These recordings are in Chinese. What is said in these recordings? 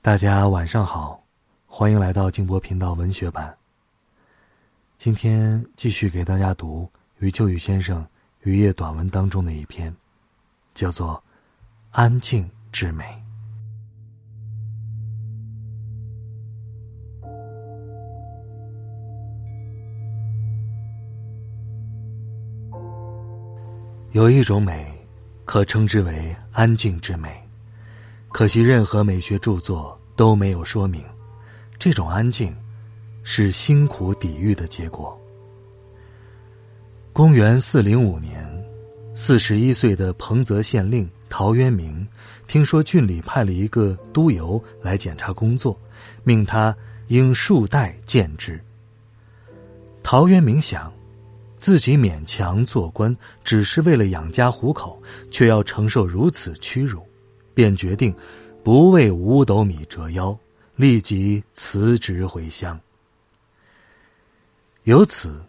大家晚上好，欢迎来到静波频道文学版。今天继续给大家读余秋雨先生《余夜短文》当中的一篇，叫做《安静之美》。有一种美，可称之为安静之美。可惜，任何美学著作都没有说明，这种安静是辛苦抵御的结果。公元四零五年，四十一岁的彭泽县令陶渊明，听说郡里派了一个督邮来检查工作，命他应数代见之。陶渊明想，自己勉强做官，只是为了养家糊口，却要承受如此屈辱。便决定不为五斗米折腰，立即辞职回乡。由此，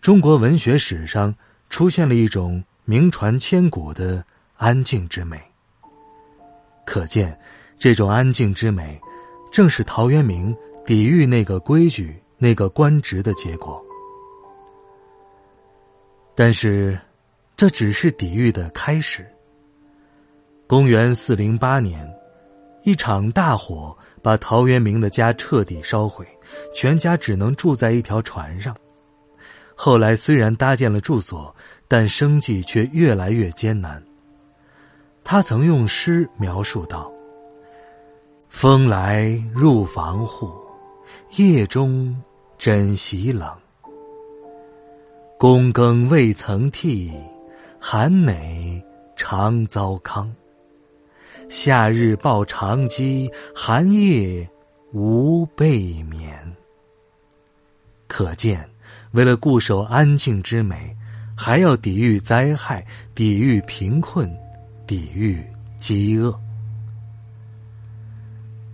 中国文学史上出现了一种名传千古的安静之美。可见，这种安静之美，正是陶渊明抵御那个规矩、那个官职的结果。但是，这只是抵御的开始。公元四零八年，一场大火把陶渊明的家彻底烧毁，全家只能住在一条船上。后来虽然搭建了住所，但生计却越来越艰难。他曾用诗描述道：“风来入房户，夜中枕席冷。躬耕未曾替，寒馁常遭糠。”夏日抱长机，寒夜无被眠。可见，为了固守安静之美，还要抵御灾害，抵御贫困，抵御饥饿。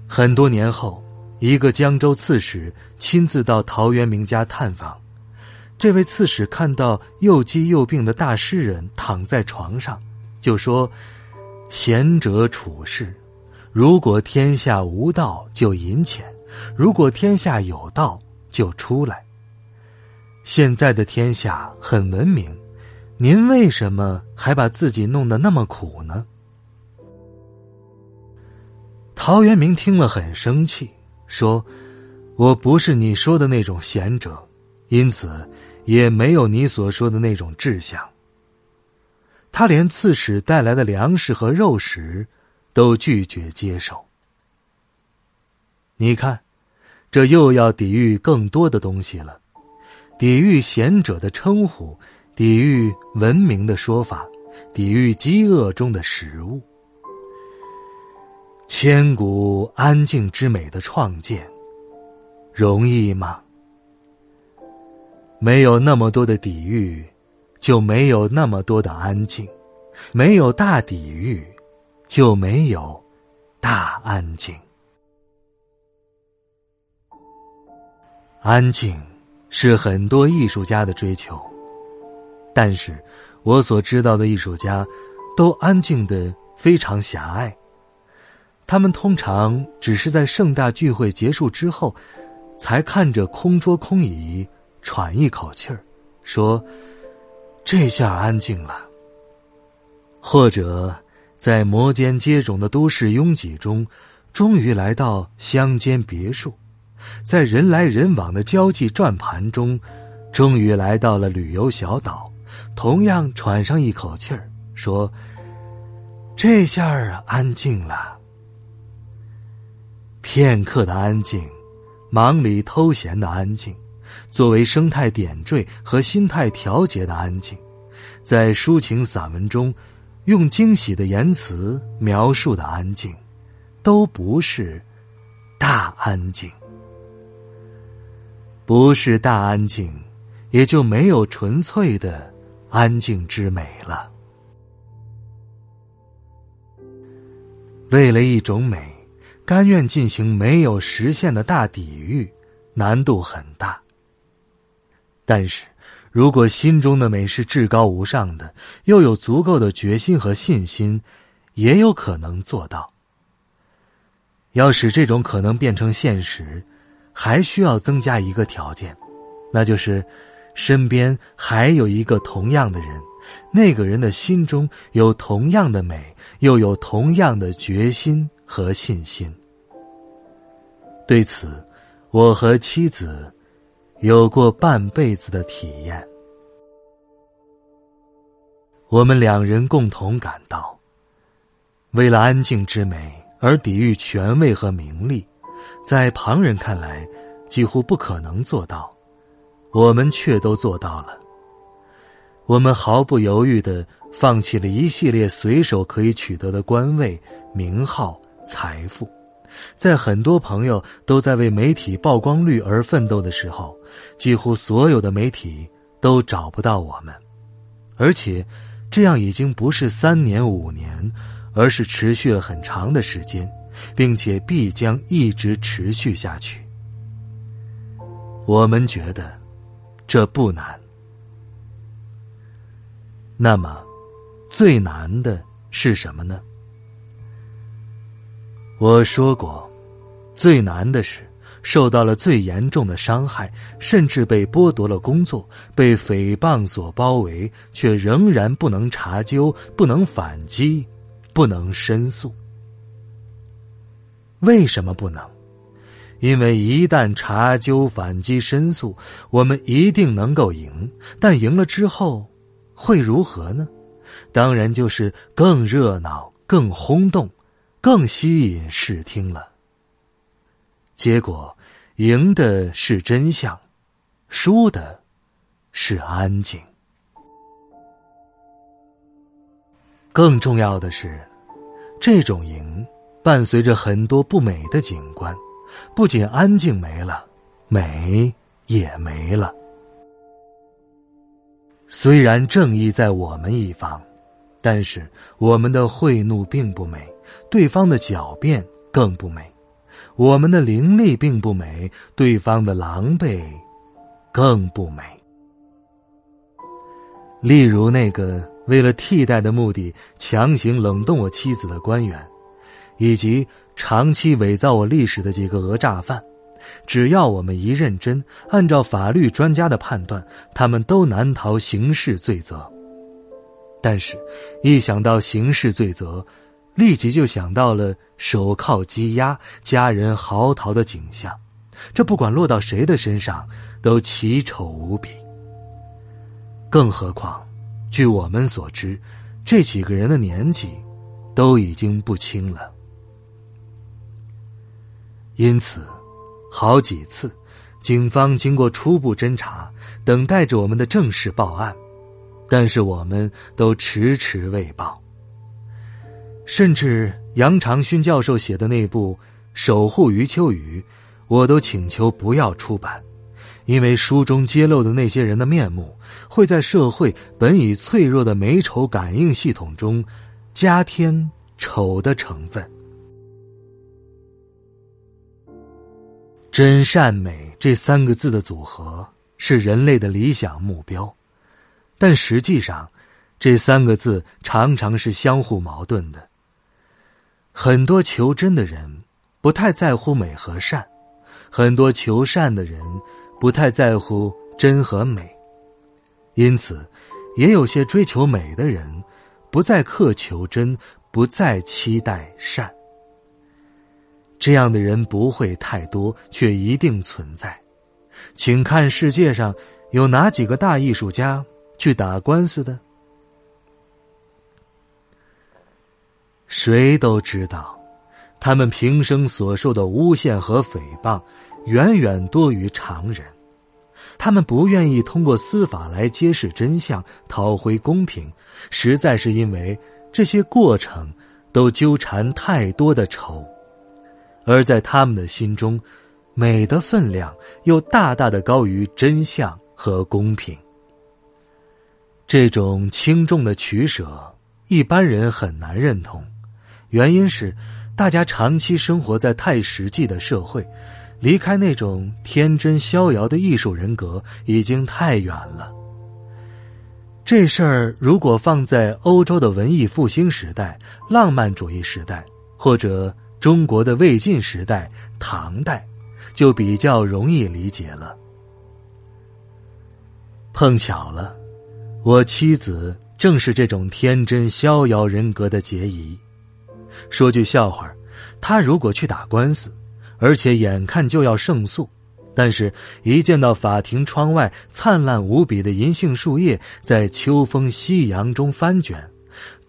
很多年后，一个江州刺史亲自到陶渊明家探访。这位刺史看到又饥又病的大诗人躺在床上，就说。贤者处世，如果天下无道就隐浅，如果天下有道就出来。现在的天下很文明，您为什么还把自己弄得那么苦呢？陶渊明听了很生气，说：“我不是你说的那种贤者，因此也没有你所说的那种志向。”他连刺史带来的粮食和肉食，都拒绝接受。你看，这又要抵御更多的东西了：抵御贤者的称呼，抵御文明的说法，抵御饥饿中的食物。千古安静之美的创建，容易吗？没有那么多的抵御。就没有那么多的安静，没有大抵御，就没有大安静。安静是很多艺术家的追求，但是我所知道的艺术家，都安静的非常狭隘。他们通常只是在盛大聚会结束之后，才看着空桌空椅，喘一口气儿，说。这下安静了。或者，在摩肩接踵的都市拥挤中，终于来到乡间别墅；在人来人往的交际转盘中，终于来到了旅游小岛，同样喘上一口气儿，说：“这下儿安静了。”片刻的安静，忙里偷闲的安静。作为生态点缀和心态调节的安静，在抒情散文中，用惊喜的言辞描述的安静，都不是大安静。不是大安静，也就没有纯粹的安静之美了。为了一种美，甘愿进行没有实现的大抵御，难度很大。但是，如果心中的美是至高无上的，又有足够的决心和信心，也有可能做到。要使这种可能变成现实，还需要增加一个条件，那就是身边还有一个同样的人，那个人的心中有同样的美，又有同样的决心和信心。对此，我和妻子有过半辈子的体验。我们两人共同感到，为了安静之美。而抵御权位和名利，在旁人看来几乎不可能做到，我们却都做到了。我们毫不犹豫的放弃了一系列随手可以取得的官位、名号、财富，在很多朋友都在为媒体曝光率而奋斗的时候，几乎所有的媒体都找不到我们，而且，这样已经不是三年五年。而是持续了很长的时间，并且必将一直持续下去。我们觉得这不难。那么，最难的是什么呢？我说过，最难的是受到了最严重的伤害，甚至被剥夺了工作，被诽谤所包围，却仍然不能查究，不能反击。不能申诉。为什么不能？因为一旦查究、反击、申诉，我们一定能够赢。但赢了之后，会如何呢？当然就是更热闹、更轰动、更吸引视听了。结果，赢的是真相，输的是安静。更重要的是。这种赢，伴随着很多不美的景观，不仅安静没了，美也没了。虽然正义在我们一方，但是我们的贿赂并不美，对方的狡辩更不美；我们的凌厉并不美，对方的狼狈更不美。例如那个。为了替代的目的强行冷冻我妻子的官员，以及长期伪造我历史的几个讹诈犯，只要我们一认真，按照法律专家的判断，他们都难逃刑事罪责。但是，一想到刑事罪责，立即就想到了手铐羁押、家人嚎啕的景象，这不管落到谁的身上，都奇丑无比。更何况。据我们所知，这几个人的年纪都已经不轻了。因此，好几次，警方经过初步侦查，等待着我们的正式报案，但是我们都迟迟未报。甚至杨长勋教授写的那部《守护余秋雨》，我都请求不要出版。因为书中揭露的那些人的面目，会在社会本已脆弱的美丑感应系统中，加添丑的成分。真善美这三个字的组合是人类的理想目标，但实际上，这三个字常常是相互矛盾的。很多求真的人不太在乎美和善，很多求善的人。不太在乎真和美，因此，也有些追求美的人，不再苛求真，不再期待善。这样的人不会太多，却一定存在。请看世界上有哪几个大艺术家去打官司的？谁都知道，他们平生所受的诬陷和诽谤。远远多于常人，他们不愿意通过司法来揭示真相、讨回公平，实在是因为这些过程都纠缠太多的仇，而在他们的心中，美的分量又大大的高于真相和公平。这种轻重的取舍，一般人很难认同，原因是大家长期生活在太实际的社会。离开那种天真逍遥的艺术人格已经太远了。这事儿如果放在欧洲的文艺复兴时代、浪漫主义时代，或者中国的魏晋时代、唐代，就比较容易理解了。碰巧了，我妻子正是这种天真逍遥人格的结疑。说句笑话，他如果去打官司，而且眼看就要胜诉，但是一见到法庭窗外灿烂无比的银杏树叶在秋风夕阳中翻卷。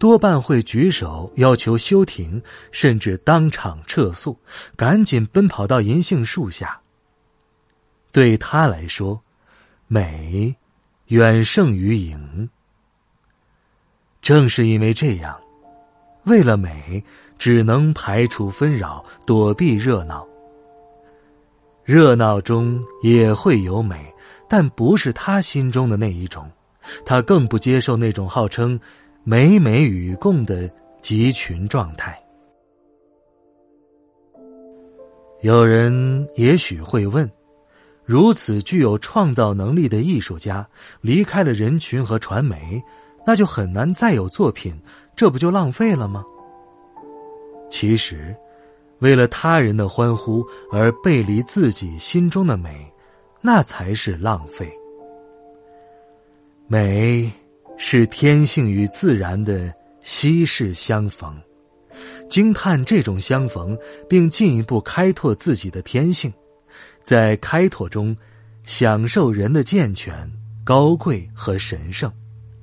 多半会举手要求休庭，甚至当场撤诉，赶紧奔跑到银杏树下。对他来说，美远胜于赢。正是因为这样，为了美，只能排除纷扰，躲避热闹。热闹中也会有美，但不是他心中的那一种。他更不接受那种号称。美美与共的集群状态。有人也许会问：如此具有创造能力的艺术家离开了人群和传媒，那就很难再有作品，这不就浪费了吗？其实，为了他人的欢呼而背离自己心中的美，那才是浪费。美。是天性与自然的稀世相逢，惊叹这种相逢，并进一步开拓自己的天性，在开拓中享受人的健全、高贵和神圣，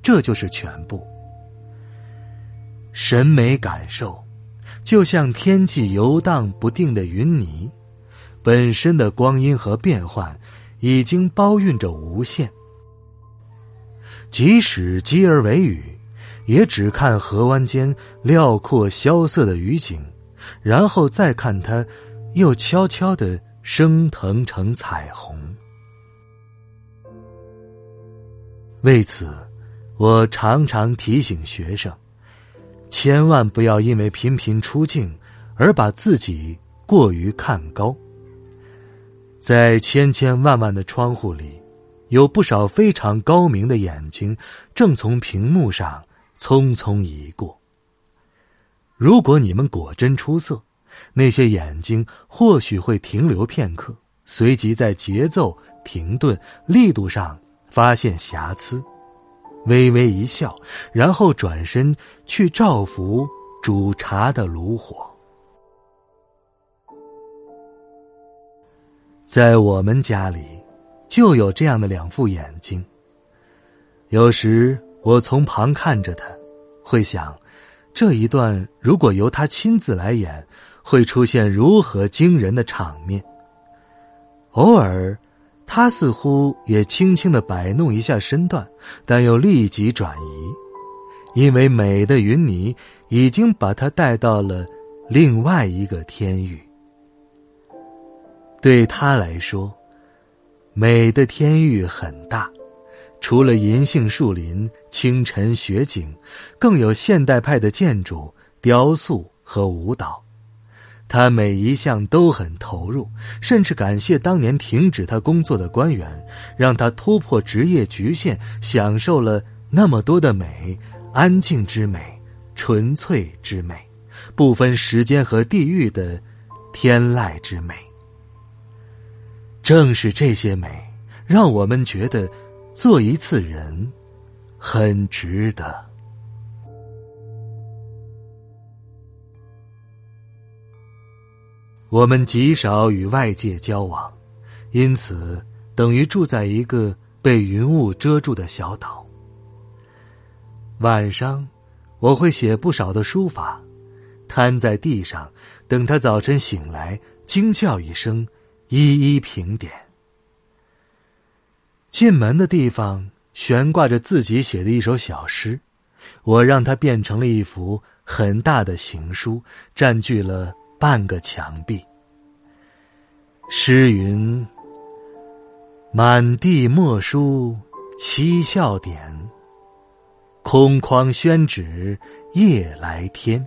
这就是全部。审美感受，就像天际游荡不定的云霓，本身的光阴和变幻，已经包蕴着无限。即使积而为雨，也只看河湾间辽阔萧瑟的雨景，然后再看它，又悄悄的升腾成彩虹。为此，我常常提醒学生，千万不要因为频频出镜而把自己过于看高。在千千万万的窗户里。有不少非常高明的眼睛，正从屏幕上匆匆移过。如果你们果真出色，那些眼睛或许会停留片刻，随即在节奏、停顿、力度上发现瑕疵，微微一笑，然后转身去照拂煮茶的炉火。在我们家里。就有这样的两副眼睛。有时我从旁看着他，会想，这一段如果由他亲自来演，会出现如何惊人的场面。偶尔，他似乎也轻轻的摆弄一下身段，但又立即转移，因为美的云霓已经把他带到了另外一个天域。对他来说。美的天域很大，除了银杏树林、清晨雪景，更有现代派的建筑、雕塑和舞蹈。他每一项都很投入，甚至感谢当年停止他工作的官员，让他突破职业局限，享受了那么多的美：安静之美、纯粹之美、不分时间和地域的天籁之美。正是这些美，让我们觉得做一次人很值得。我们极少与外界交往，因此等于住在一个被云雾遮住的小岛。晚上，我会写不少的书法，瘫在地上，等他早晨醒来，惊叫一声。一一评点。进门的地方悬挂着自己写的一首小诗，我让它变成了一幅很大的行书，占据了半个墙壁。诗云：“满地墨书七笑点，空旷宣纸夜来天。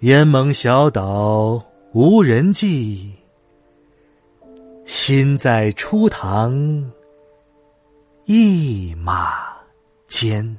烟蒙小岛无人迹。”心在初唐一马间。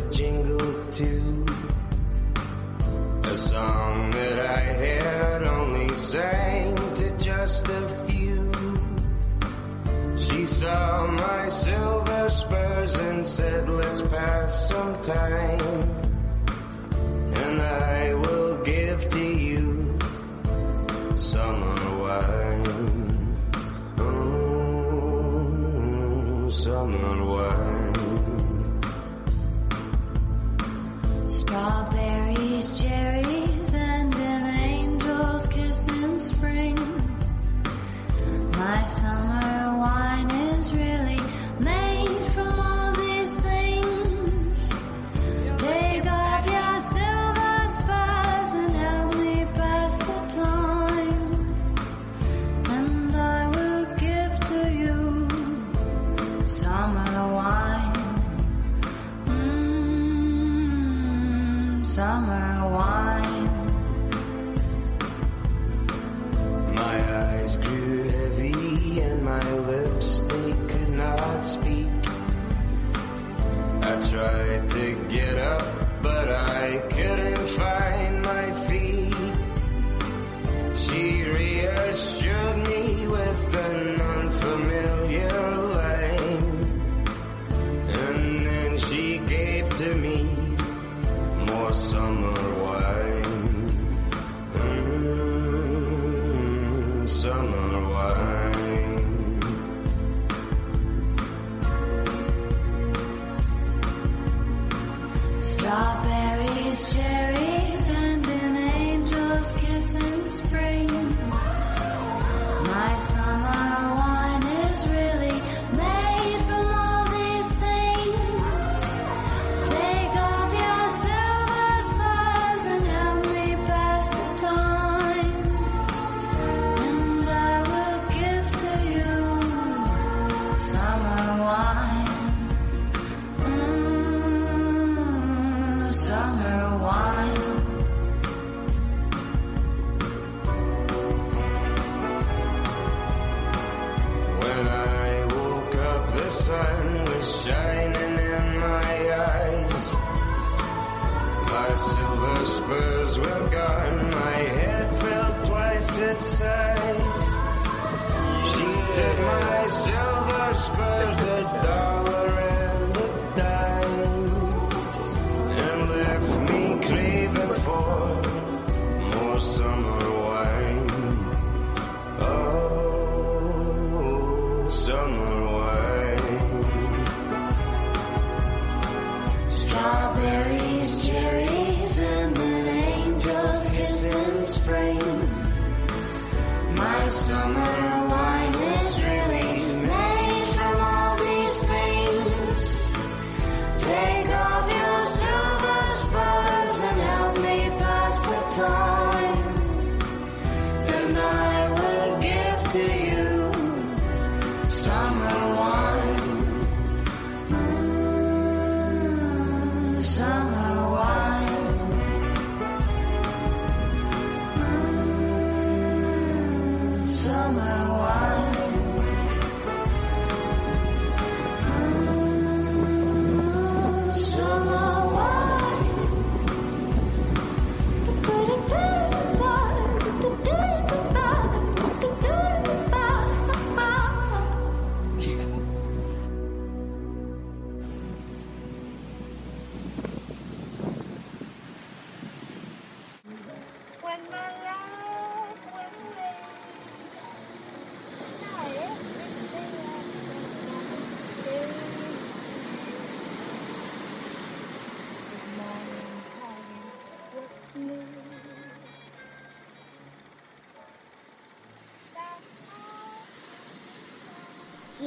sang to just a few. She saw my silver spurs and said, let's pass some time. And I will give to you summer.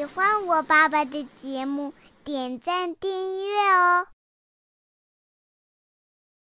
喜欢我爸爸的节目点赞订阅哦。